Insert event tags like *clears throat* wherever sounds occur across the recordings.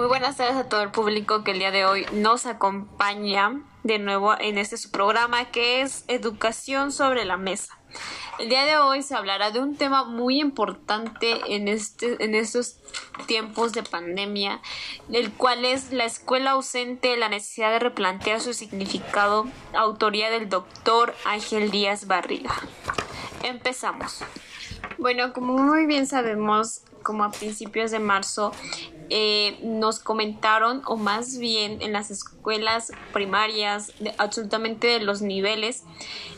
Muy buenas tardes a todo el público que el día de hoy nos acompaña de nuevo en este su programa que es Educación sobre la Mesa. El día de hoy se hablará de un tema muy importante en, este, en estos tiempos de pandemia, el cual es la escuela ausente, la necesidad de replantear su significado, autoría del doctor Ángel Díaz Barriga. Empezamos. Bueno, como muy bien sabemos, como a principios de marzo, eh, nos comentaron, o más bien en las escuelas primarias, de, absolutamente de los niveles,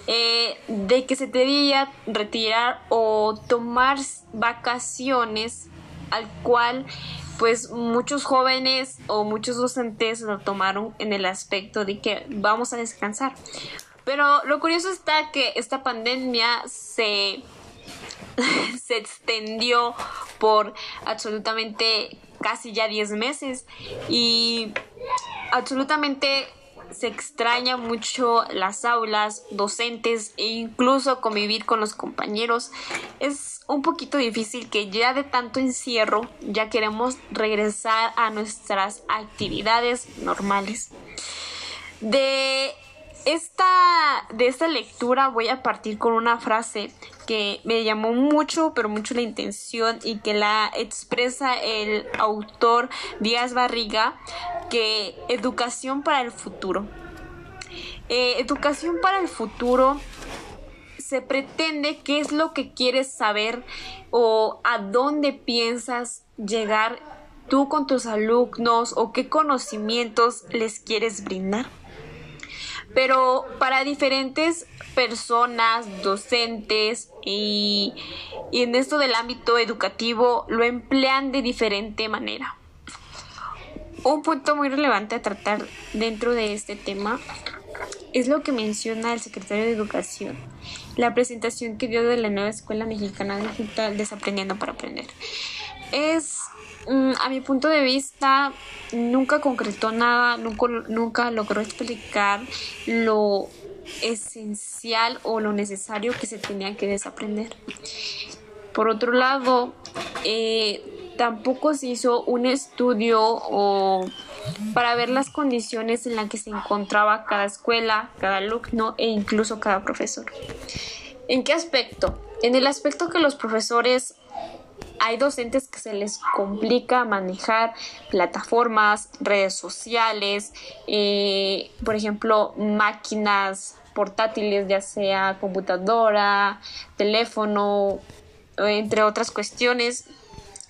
eh, de que se debía retirar o tomar vacaciones al cual pues muchos jóvenes o muchos docentes lo tomaron en el aspecto de que vamos a descansar. Pero lo curioso está que esta pandemia se, *laughs* se extendió por absolutamente casi ya 10 meses y absolutamente se extraña mucho las aulas, docentes e incluso convivir con los compañeros. Es un poquito difícil que ya de tanto encierro ya queremos regresar a nuestras actividades normales. De esta, de esta lectura voy a partir con una frase que me llamó mucho, pero mucho la intención y que la expresa el autor Díaz Barriga, que educación para el futuro. Eh, educación para el futuro se pretende qué es lo que quieres saber o a dónde piensas llegar tú con tus alumnos o qué conocimientos les quieres brindar pero para diferentes personas, docentes y, en esto del ámbito educativo lo emplean de diferente manera. Un punto muy relevante a tratar dentro de este tema es lo que menciona el secretario de Educación, la presentación que dio de la nueva Escuela Mexicana Digital Desaprendiendo para Aprender. Es a mi punto de vista, nunca concretó nada, nunca, nunca logró explicar lo esencial o lo necesario que se tenía que desaprender. Por otro lado, eh, tampoco se hizo un estudio o para ver las condiciones en las que se encontraba cada escuela, cada alumno e incluso cada profesor. ¿En qué aspecto? En el aspecto que los profesores hay docentes que se les complica manejar plataformas, redes sociales, eh, por ejemplo, máquinas portátiles, ya sea computadora, teléfono, entre otras cuestiones.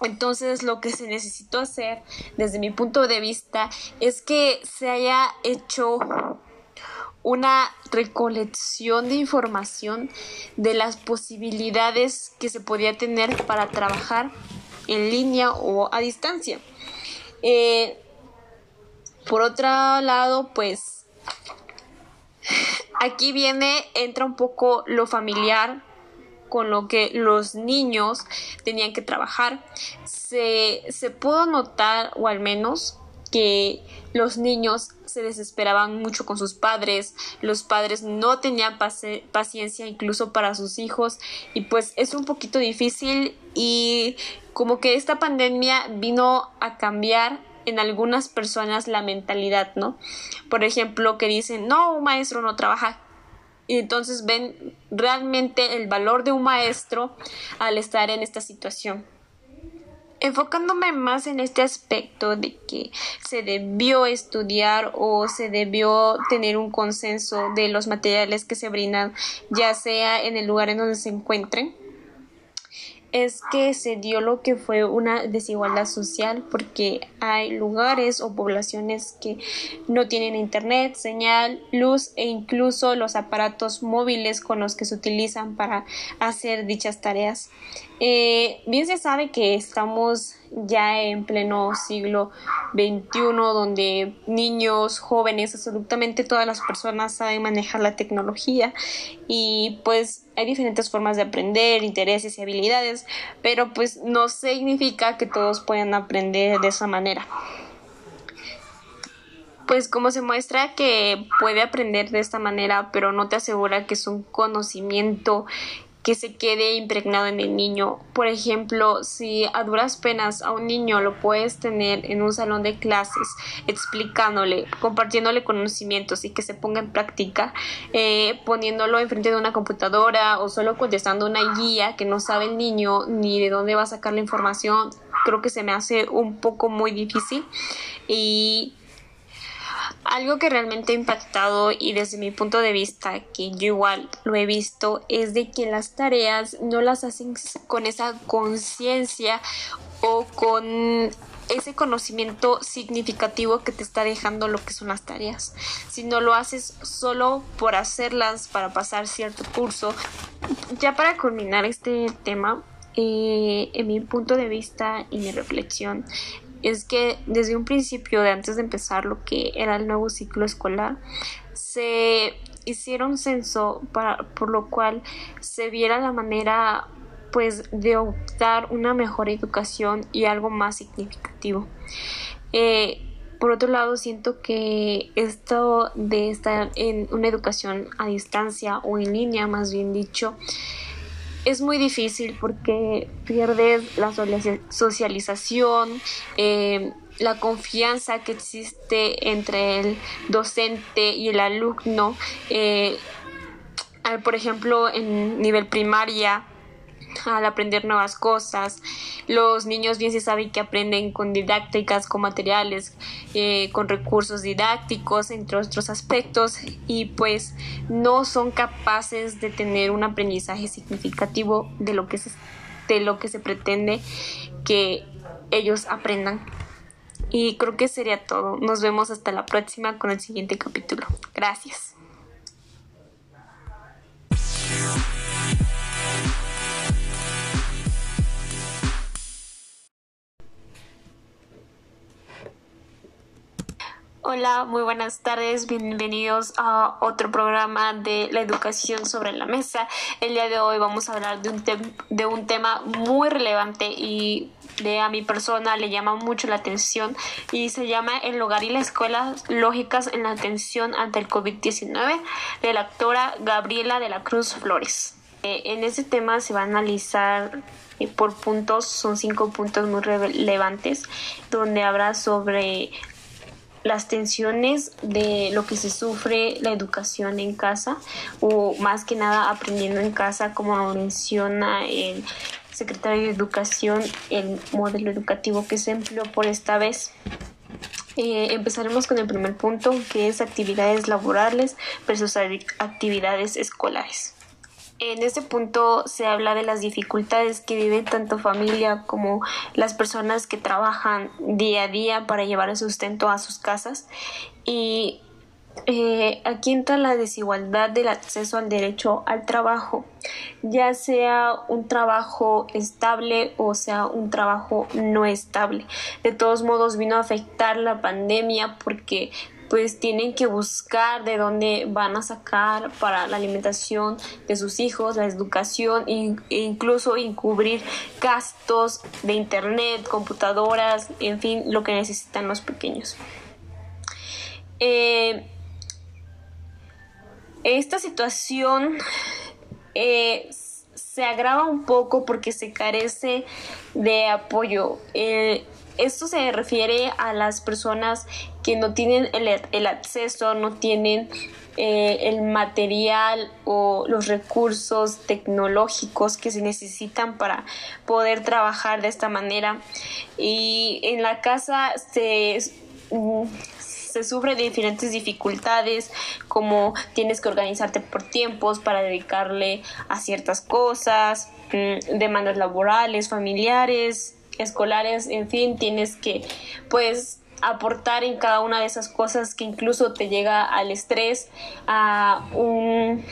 Entonces lo que se necesitó hacer desde mi punto de vista es que se haya hecho una recolección de información de las posibilidades que se podía tener para trabajar en línea o a distancia. Eh, por otro lado, pues *sighs* aquí viene, entra un poco lo familiar con lo que los niños tenían que trabajar. Se, se pudo notar, o al menos, que los niños se desesperaban mucho con sus padres, los padres no tenían paciencia incluso para sus hijos y pues es un poquito difícil y como que esta pandemia vino a cambiar en algunas personas la mentalidad, ¿no? Por ejemplo, que dicen, no, un maestro no trabaja. Y entonces ven realmente el valor de un maestro al estar en esta situación enfocándome más en este aspecto de que se debió estudiar o se debió tener un consenso de los materiales que se brindan, ya sea en el lugar en donde se encuentren, es que se dio lo que fue una desigualdad social porque hay lugares o poblaciones que no tienen internet, señal, luz e incluso los aparatos móviles con los que se utilizan para hacer dichas tareas. Eh, bien se sabe que estamos ya en pleno siglo XXI, donde niños, jóvenes, absolutamente todas las personas saben manejar la tecnología y pues hay diferentes formas de aprender, intereses y habilidades, pero pues no significa que todos puedan aprender de esa manera. Pues como se muestra que puede aprender de esta manera, pero no te asegura que es un conocimiento que se quede impregnado en el niño. Por ejemplo, si a duras penas a un niño lo puedes tener en un salón de clases explicándole, compartiéndole conocimientos y que se ponga en práctica, eh, poniéndolo enfrente de una computadora o solo contestando una guía que no sabe el niño ni de dónde va a sacar la información, creo que se me hace un poco muy difícil y algo que realmente ha impactado y desde mi punto de vista, que yo igual lo he visto, es de que las tareas no las hacen con esa conciencia o con ese conocimiento significativo que te está dejando lo que son las tareas, sino lo haces solo por hacerlas para pasar cierto curso. Ya para culminar este tema, eh, en mi punto de vista y mi reflexión, es que desde un principio de antes de empezar lo que era el nuevo ciclo escolar, se hicieron censo para, por lo cual se viera la manera pues de optar una mejor educación y algo más significativo. Eh, por otro lado, siento que esto de estar en una educación a distancia o en línea, más bien dicho, es muy difícil porque pierdes la socialización, eh, la confianza que existe entre el docente y el alumno. Eh, por ejemplo, en nivel primaria, al aprender nuevas cosas. Los niños bien se sabe que aprenden con didácticas, con materiales, eh, con recursos didácticos, entre otros aspectos, y pues no son capaces de tener un aprendizaje significativo de lo que se, de lo que se pretende que ellos aprendan. Y creo que sería todo. Nos vemos hasta la próxima con el siguiente capítulo. Gracias. Hola, muy buenas tardes, bienvenidos a otro programa de la educación sobre la mesa. El día de hoy vamos a hablar de un, de un tema muy relevante y de a mi persona le llama mucho la atención y se llama El hogar y la escuela lógicas en la atención ante el COVID-19 de la actora Gabriela de la Cruz Flores. Eh, en este tema se va a analizar eh, por puntos, son cinco puntos muy relevantes, donde habrá sobre las tensiones de lo que se sufre la educación en casa o más que nada aprendiendo en casa como menciona el secretario de educación el modelo educativo que se empleó por esta vez. Eh, empezaremos con el primer punto que es actividades laborales versus actividades escolares en este punto se habla de las dificultades que viven tanto familia como las personas que trabajan día a día para llevar el sustento a sus casas y eh, aquí entra la desigualdad del acceso al derecho al trabajo, ya sea un trabajo estable o sea un trabajo no estable. De todos modos vino a afectar la pandemia porque pues tienen que buscar de dónde van a sacar para la alimentación de sus hijos, la educación e incluso encubrir gastos de internet, computadoras, en fin, lo que necesitan los pequeños. Eh, esta situación eh, se agrava un poco porque se carece de apoyo. Eh, esto se refiere a las personas que no tienen el, acceso, no tienen eh, el material o los recursos tecnológicos que se necesitan para poder trabajar de esta manera. Y en la casa se, mm, se sufre de diferentes dificultades, como tienes que organizarte por tiempos para dedicarle a ciertas cosas, mm, demandas laborales, familiares, escolares, en fin, tienes que pues aportar en cada una de esas cosas que incluso te llega al estrés, a un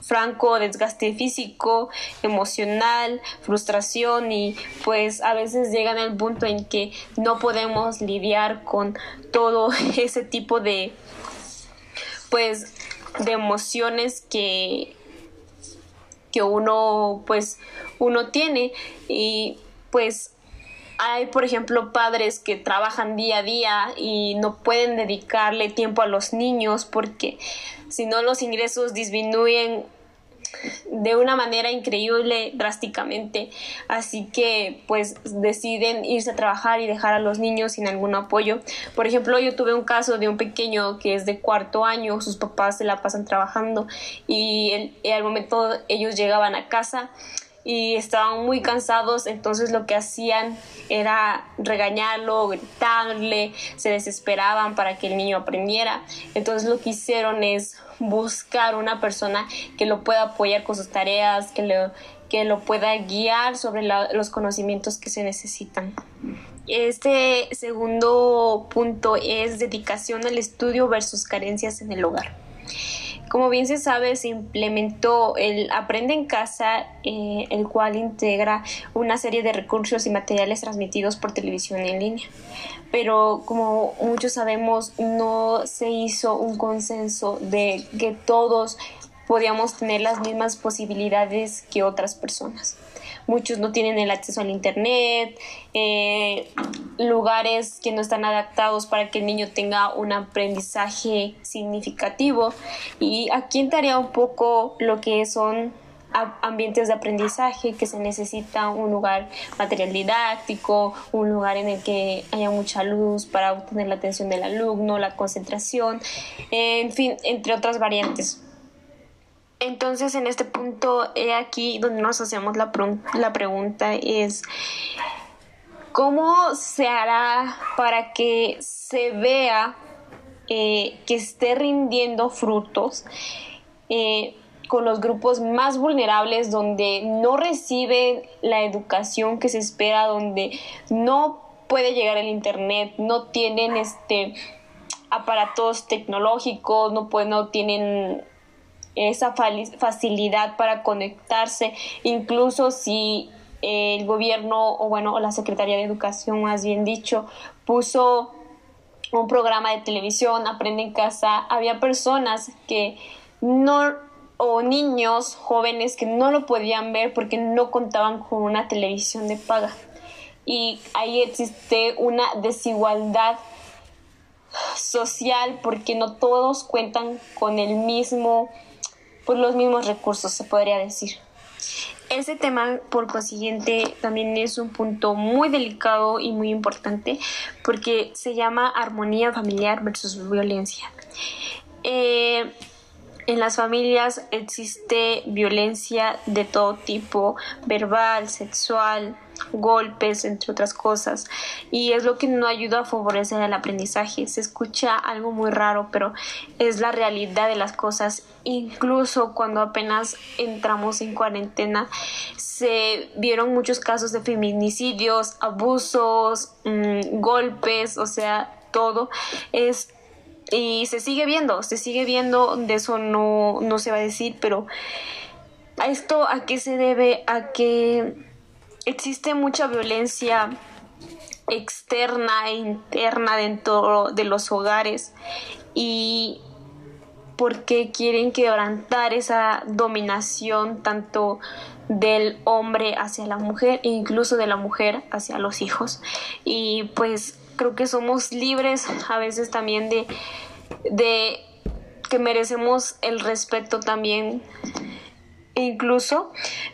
franco desgaste físico, emocional, frustración y pues a veces llegan al punto en que no podemos lidiar con todo *laughs* ese tipo de pues de emociones que que uno pues uno tiene. Y pues hay, por ejemplo, padres que trabajan día a día y no pueden dedicarle tiempo a los niños porque si no los ingresos disminuyen de una manera increíble, drásticamente. Así que pues deciden irse a trabajar y dejar a los niños sin algún apoyo. Por ejemplo, yo tuve un caso de un pequeño que es de cuarto año, sus papás se la pasan trabajando y, y al momento ellos llegaban a casa y estaban muy cansados, entonces lo que hacían era regañarlo, gritarle, se desesperaban para que el niño aprendiera. Entonces lo que hicieron es buscar una persona que lo pueda apoyar con sus tareas, que lo, que lo pueda guiar sobre los conocimientos que se necesitan. Este segundo punto es dedicación al estudio versus carencias en el hogar. Como bien se sabe, se implementó el Aprende en Casa, eh, el cual integra una serie de recursos y materiales transmitidos por televisión en línea. Pero como muchos sabemos, no se hizo un consenso de que todos podíamos tener las mismas posibilidades que otras personas muchos no tienen el acceso al internet, eh, lugares que no están adaptados para que el niño tenga un aprendizaje significativo. Y aquí entraría un poco lo que son ambientes de aprendizaje que se necesita un lugar material didáctico, un lugar en el que haya mucha luz para obtener la atención del alumno, la concentración, en fin, entre otras variantes. Entonces, en este punto, he aquí donde nos hacemos la, la pregunta es, ¿cómo se hará para que se vea eh, que esté rindiendo frutos eh, con los grupos más vulnerables donde no reciben la educación que se espera, donde no puede llegar el internet, no tienen este aparatos tecnológicos, no, pueden, no tienen esa facilidad para conectarse, incluso si el gobierno o bueno, la Secretaría de Educación más bien dicho, puso un programa de televisión, Aprende en casa, había personas que no o niños jóvenes que no lo podían ver porque no contaban con una televisión de paga. Y ahí existe una desigualdad social porque no todos cuentan con el mismo pues los mismos recursos, se podría decir. Ese tema, por consiguiente, también es un punto muy delicado y muy importante porque se llama armonía familiar versus violencia. Eh, en las familias existe violencia de todo tipo, verbal, sexual, golpes, entre otras cosas, y es lo que no ayuda a favorecer el aprendizaje. Se escucha algo muy raro, pero es la realidad de las cosas. Incluso cuando apenas entramos en cuarentena, se vieron muchos casos de feminicidios, abusos, mm, golpes, o sea, todo. Es y se sigue viendo, se sigue viendo, de eso no, no se va a decir, pero esto a qué se debe, a que existe mucha violencia externa e interna dentro de los hogares. Y porque quieren quebrantar esa dominación tanto del hombre hacia la mujer e incluso de la mujer hacia los hijos y pues creo que somos libres a veces también de, de que merecemos el respeto también incluso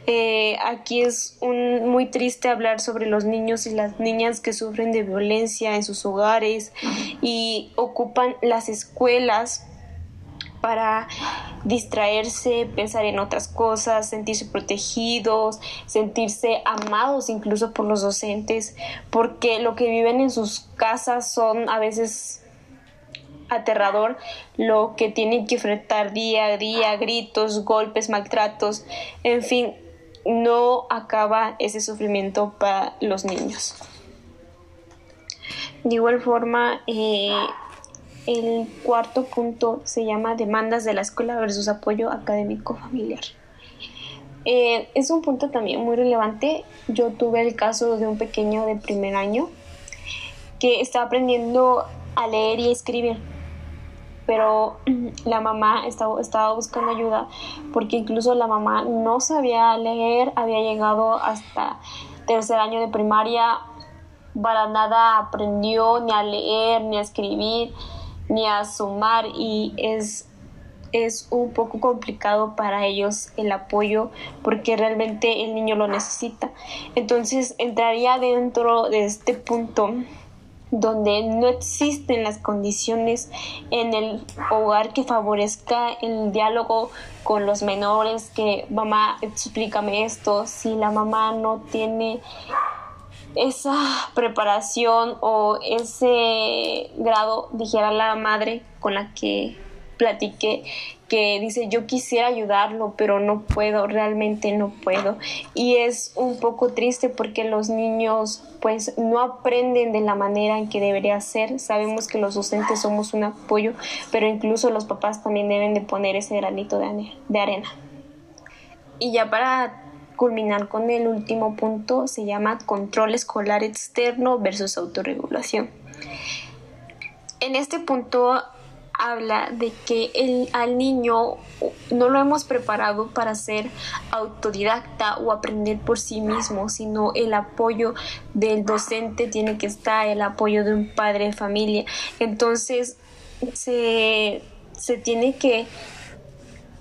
eh, aquí es un, muy triste hablar sobre los niños y las niñas que sufren de violencia en sus hogares y ocupan las escuelas para distraerse, pensar en otras cosas, sentirse protegidos, sentirse amados incluso por los docentes, porque lo que viven en sus casas son a veces aterrador lo que tienen que enfrentar día a día, gritos, golpes, maltratos, en fin, no acaba ese sufrimiento para los niños. De igual forma, eh, el cuarto punto se llama demandas de la escuela versus apoyo académico familiar. Eh, es un punto también muy relevante. Yo tuve el caso de un pequeño de primer año que estaba aprendiendo a leer y escribir, pero *clears throat* la mamá estaba, estaba buscando ayuda porque incluso la mamá no sabía leer, había llegado hasta tercer año de primaria, para nada aprendió ni a leer ni a escribir ni a sumar y es es un poco complicado para ellos el apoyo porque realmente el niño lo necesita. Entonces entraría dentro de este punto donde no existen las condiciones en el hogar que favorezca el diálogo con los menores, que mamá, explícame esto, si la mamá no tiene esa preparación o ese grado, dijera la madre con la que platiqué, que dice yo quisiera ayudarlo, pero no puedo, realmente no puedo. Y es un poco triste porque los niños pues no aprenden de la manera en que debería ser. Sabemos que los docentes somos un apoyo, pero incluso los papás también deben de poner ese granito de, de arena. Y ya para culminar con el último punto, se llama control escolar externo versus autorregulación. En este punto habla de que el, al niño no lo hemos preparado para ser autodidacta o aprender por sí mismo, sino el apoyo del docente tiene que estar, el apoyo de un padre de familia. Entonces se, se tiene que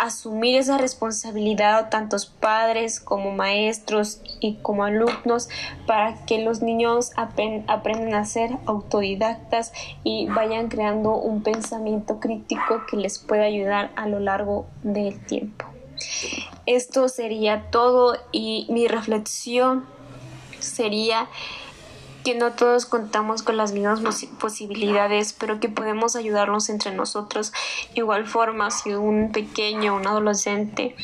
asumir esa responsabilidad tantos padres como maestros y como alumnos para que los niños aprendan a ser autodidactas y vayan creando un pensamiento crítico que les pueda ayudar a lo largo del tiempo. Esto sería todo y mi reflexión sería que no todos contamos con las mismas posibilidades, pero que podemos ayudarnos entre nosotros. Igual forma, si un pequeño, un adolescente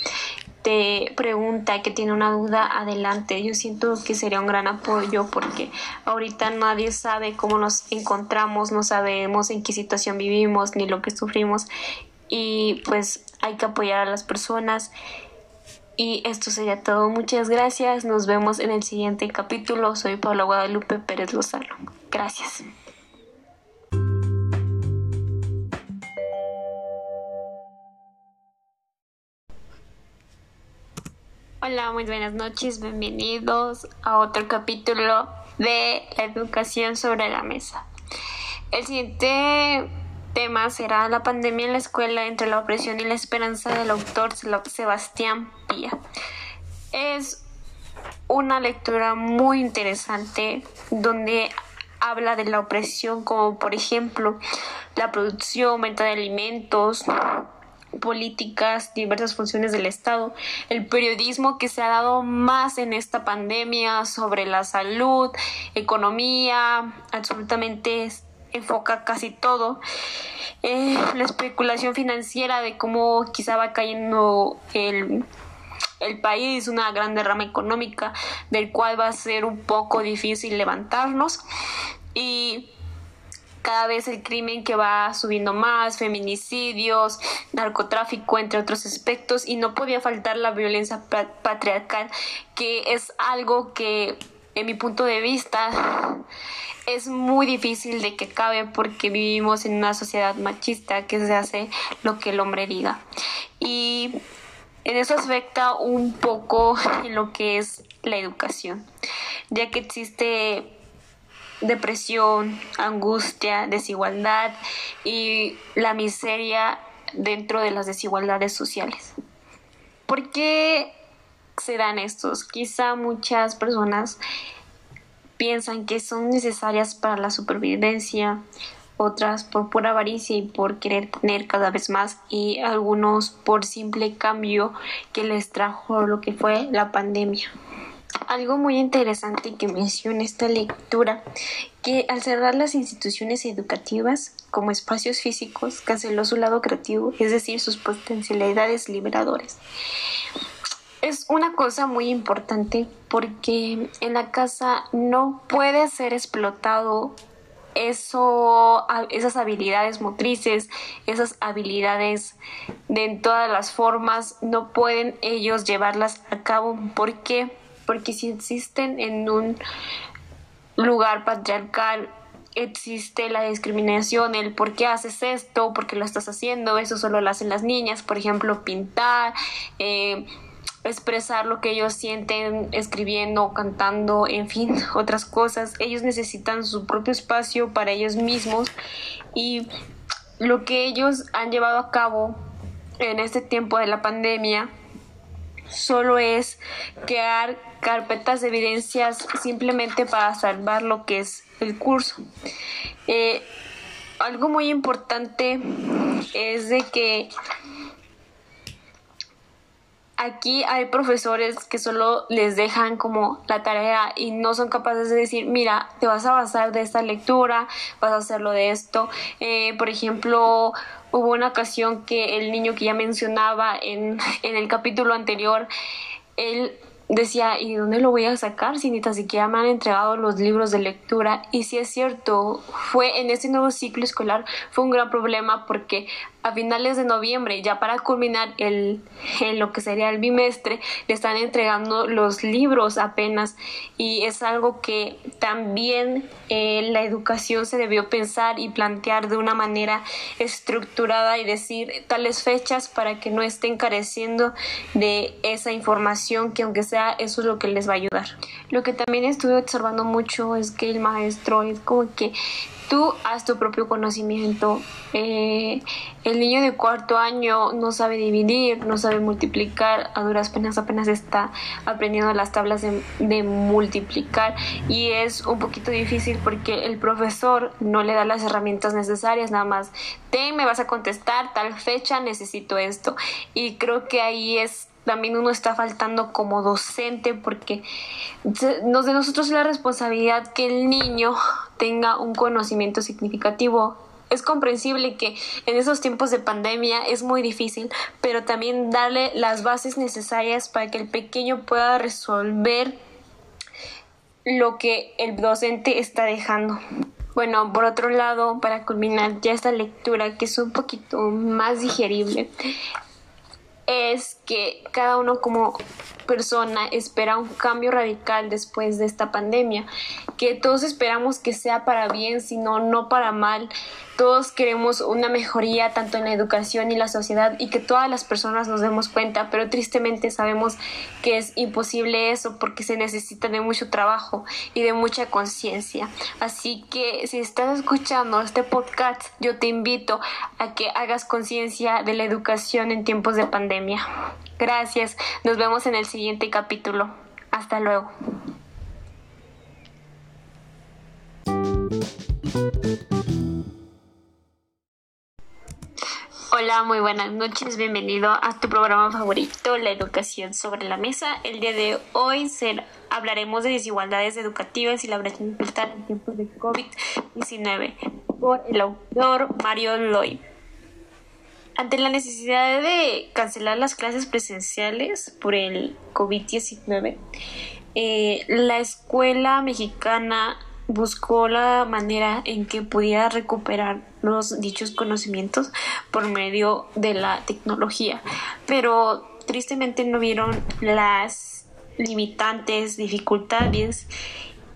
te pregunta que tiene una duda, adelante. Yo siento que sería un gran apoyo porque ahorita nadie sabe cómo nos encontramos, no sabemos en qué situación vivimos ni lo que sufrimos y pues hay que apoyar a las personas y esto sería todo. Muchas gracias. Nos vemos en el siguiente capítulo. Soy Paula Guadalupe Pérez Lozano. Gracias. Hola, muy buenas noches. Bienvenidos a otro capítulo de la educación sobre la mesa. El siguiente tema será la pandemia en la escuela entre la opresión y la esperanza del autor Sebastián Pía. Es una lectura muy interesante donde habla de la opresión como por ejemplo la producción, venta de alimentos, políticas, diversas funciones del Estado, el periodismo que se ha dado más en esta pandemia sobre la salud, economía, absolutamente enfoca casi todo. Eh, la especulación financiera de cómo quizá va cayendo el, el país, una gran derrama económica del cual va a ser un poco difícil levantarnos y cada vez el crimen que va subiendo más, feminicidios, narcotráfico, entre otros aspectos, y no podía faltar la violencia patriarcal, que es algo que, en mi punto de vista, es muy difícil de que cabe porque vivimos en una sociedad machista que se hace lo que el hombre diga. Y en eso afecta un poco lo que es la educación, ya que existe depresión, angustia, desigualdad y la miseria dentro de las desigualdades sociales. ¿Por qué se dan estos? Quizá muchas personas piensan que son necesarias para la supervivencia, otras por pura avaricia y por querer tener cada vez más y algunos por simple cambio que les trajo lo que fue la pandemia. Algo muy interesante que menciona esta lectura, que al cerrar las instituciones educativas como espacios físicos, canceló su lado creativo, es decir, sus potencialidades liberadoras es una cosa muy importante porque en la casa no puede ser explotado eso, esas habilidades motrices, esas habilidades de en todas las formas, no pueden ellos llevarlas a cabo. ¿Por qué? Porque si existen en un lugar patriarcal, existe la discriminación, el por qué haces esto, por qué lo estás haciendo, eso solo lo hacen las niñas, por ejemplo, pintar, eh, expresar lo que ellos sienten escribiendo, cantando, en fin, *laughs* otras cosas. Ellos necesitan su propio espacio para ellos mismos y lo que ellos han llevado a cabo en este tiempo de la pandemia solo es crear carpetas de evidencias simplemente para salvar lo que es el curso. Eh, algo muy importante es de que aquí hay profesores que solo les dejan como la tarea y no son capaces de decir, mira, te vas a basar de esta lectura, vas a hacerlo de esto. Eh, por ejemplo, hubo una ocasión que el niño que ya mencionaba en, *laughs* en el capítulo anterior, él decía, ¿y dónde lo voy a sacar si ni tan siquiera me han entregado los libros de lectura? Y si es cierto, fue en ese nuevo ciclo escolar, fue un gran problema porque a finales de noviembre, ya para culminar el, en lo que sería el bimestre, le están entregando los libros apenas y es algo que también eh, la educación se debió pensar y plantear de una manera estructurada y decir tales fechas para que no estén careciendo de esa información que aunque sea eso es lo que les va a ayudar. Lo que también estuve observando mucho es que el maestro es como que tú haz tu propio conocimiento. Eh, el niño de cuarto año no sabe dividir, no sabe multiplicar, a duras penas apenas está aprendiendo las tablas de, de, multiplicar y es un poquito difícil porque el profesor no le da las herramientas necesarias, nada más, te me vas a contestar tal fecha, necesito esto. Y creo que ahí es también uno está faltando como docente porque nos de nosotros la responsabilidad que el niño tenga un conocimiento significativo. Es comprensible que en esos tiempos de pandemia es muy difícil, pero también darle las bases necesarias para que el pequeño pueda resolver lo que el docente está dejando. Bueno, por otro lado, para culminar ya esta lectura que es un poquito más digerible, es que cada uno como persona espera un cambio radical después de esta pandemia, que todos esperamos que sea para bien, sino no para mal. Todos queremos una mejoría tanto en la educación y la sociedad y que todas las personas nos demos cuenta, pero tristemente sabemos que es imposible eso porque se necesita de mucho trabajo y de mucha conciencia. Así que si estás escuchando este podcast, yo te invito a que hagas conciencia de la educación en tiempos de pandemia. Gracias, nos vemos en el siguiente capítulo. Hasta luego. Hola, muy buenas noches, bienvenido a tu programa favorito, La Educación sobre la Mesa. El día de hoy hablaremos de desigualdades educativas y la brecha digital en tiempos de COVID-19 por el autor Mario Loy. Ante la necesidad de cancelar las clases presenciales por el COVID-19, eh, la escuela mexicana buscó la manera en que pudiera recuperar los dichos conocimientos por medio de la tecnología, pero tristemente no vieron las limitantes, dificultades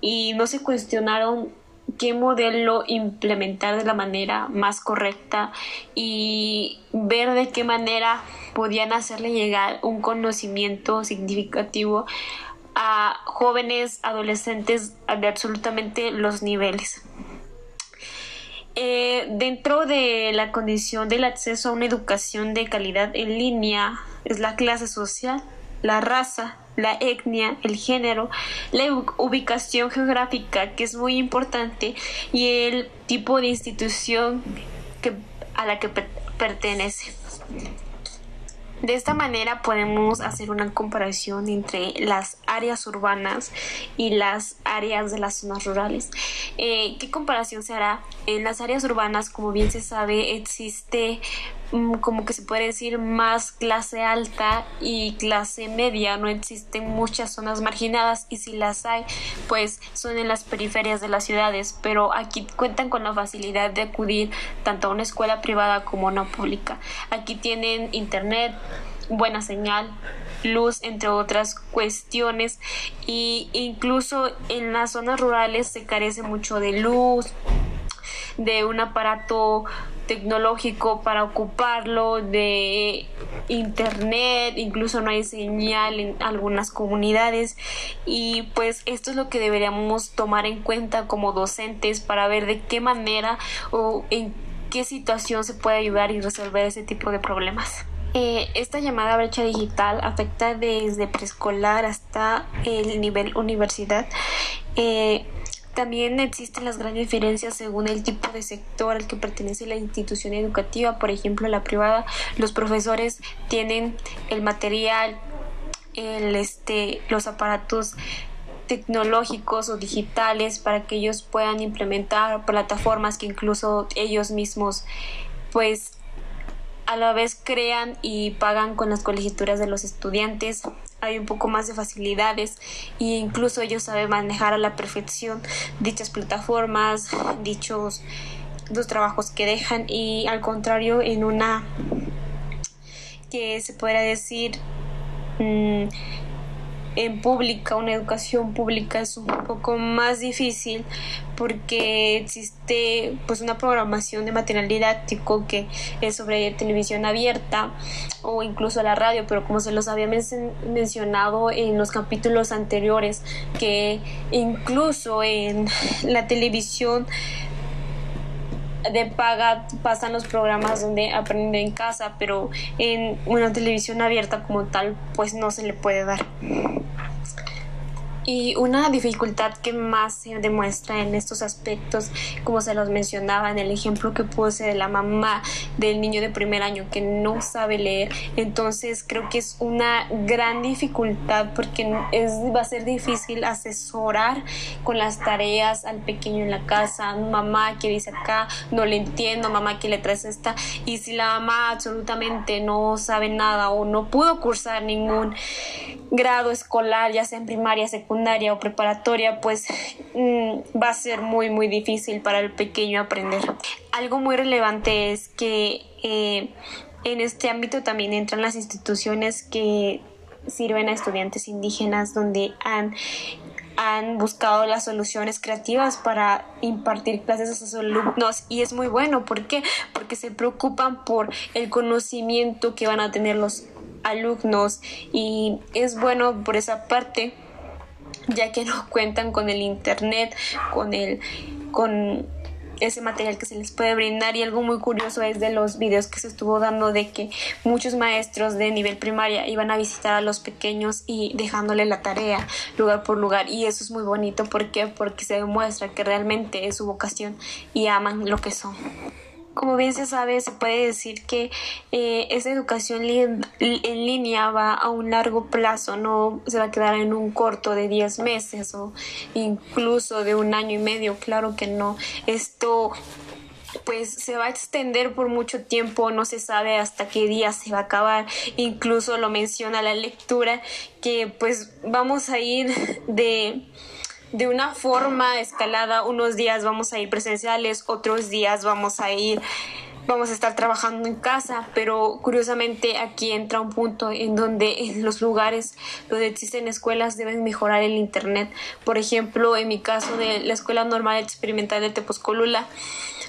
y no se cuestionaron qué modelo implementar de la manera más correcta y ver de qué manera podían hacerle llegar un conocimiento significativo a jóvenes, adolescentes de absolutamente los niveles. Eh, dentro de la condición del acceso a una educación de calidad en línea es la clase social, la raza, la etnia, el género, la ubicación geográfica, que es muy importante, y el tipo de institución a la que pertenece. De esta manera podemos hacer una comparación entre las áreas urbanas y las áreas de las zonas rurales. Eh, ¿Qué comparación se hará? En las áreas urbanas, como bien se sabe, existe como que se puede decir más clase alta y clase media, no existen muchas zonas marginadas y si las hay, pues son en las periferias de las ciudades, pero aquí cuentan con la facilidad de acudir tanto a una escuela privada como a una pública. Aquí tienen internet, buena señal, luz, entre otras cuestiones. Y incluso en las zonas rurales se carece mucho de luz, de un aparato tecnológico para ocuparlo, de internet, incluso no hay señal en algunas comunidades y pues esto es lo que deberíamos tomar en cuenta como docentes para ver de qué manera o en qué situación se puede ayudar y resolver ese tipo de problemas. Eh, esta llamada brecha digital afecta desde preescolar hasta el nivel universidad. Eh, también existen las grandes diferencias según el tipo de sector al que pertenece la institución educativa. Por ejemplo, la privada, los profesores tienen el material, el, este, los aparatos tecnológicos o digitales para que ellos puedan implementar plataformas que incluso ellos mismos pues a la vez crean y pagan con las colegiaturas de los estudiantes. Hay un poco más de facilidades e incluso ellos saben manejar a la perfección dichas plataformas, dichos dos trabajos que dejan y al contrario en una que se podría decir mm, en pública, una educación pública es un poco más difícil porque existe pues una programación de material didáctico que es sobre televisión abierta o incluso la radio, pero como se los había mencionado en los capítulos anteriores, que incluso en la televisión de paga pasan los programas donde aprende en casa, pero en una televisión abierta como tal, pues no se le puede dar. Y una dificultad que más se demuestra en estos aspectos, como se los mencionaba en el ejemplo que puse de la mamá del niño de primer año que no sabe leer, entonces creo que es una gran dificultad porque es, va a ser difícil asesorar con las tareas al pequeño en la casa, mamá que dice acá, no le entiendo, mamá que le traes esta, y si la mamá absolutamente no sabe nada o no pudo cursar ningún grado escolar, ya sea en primaria, secundaria o preparatoria, pues mm, va a ser muy, muy difícil para el pequeño aprender. Algo muy relevante es que eh, en este ámbito también entran las instituciones que sirven a estudiantes indígenas donde han han buscado las soluciones creativas para impartir clases a sus alumnos y es muy bueno. ¿Por qué? Porque se preocupan por el conocimiento que van a tener los alumnos y es bueno por esa parte ya que no *laughs* cuentan con el internet, con el con ese material que se les puede brindar. Y algo muy curioso es de los videos que se estuvo dando de que muchos maestros de nivel primaria iban a visitar a los pequeños y dejándole la tarea lugar por lugar. Y eso es muy bonito. ¿por qué? porque se demuestra que realmente es su vocación y aman lo que son como bien se sabe, se puede decir que eh, esa educación en línea va a un largo plazo, no se va a quedar en un corto de 10 meses o incluso de un año y medio, claro que no. Esto pues se va a extender por mucho tiempo, no se sabe hasta qué día se va a acabar, incluso lo menciona la lectura, que pues vamos a ir de de una forma escalada. Unos días vamos a ir presenciales, otros días vamos a ir vamos a estar trabajando en casa, pero curiosamente aquí entra un punto en donde en los lugares donde existen escuelas deben mejorar el internet. Por ejemplo, en mi caso de la Escuela Normal Experimental de Tepozcolula,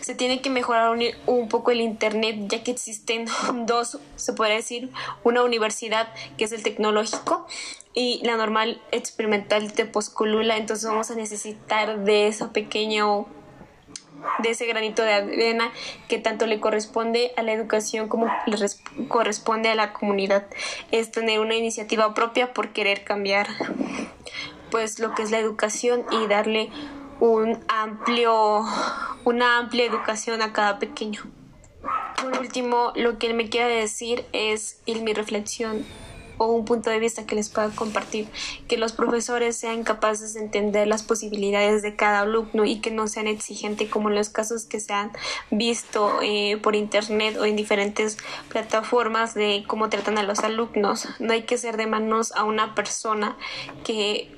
se tiene que mejorar un, un, poco el internet ya que existen *laughs* dos, se puede decir, una universidad que es el tecnológico y la normal experimental de posculula, entonces vamos a necesitar de ese pequeño de ese granito de arena que tanto le corresponde a la educación como le corresponde a la comunidad. Es tener una iniciativa propia por querer cambiar pues lo que es la educación y darle un amplio una amplia educación a cada pequeño. Por último lo que me quiera decir es y mi reflexión o un punto de vista que les pueda compartir, que los profesores sean capaces de entender las posibilidades de cada alumno y que no sean exigentes como los casos que se han visto eh, por internet o en diferentes plataformas de cómo tratan a los alumnos. No hay que ser de manos a una persona que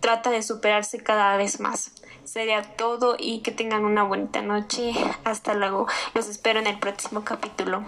trata de superarse cada vez más. Sería todo y que tengan una bonita noche. Hasta luego. Los espero en el próximo capítulo.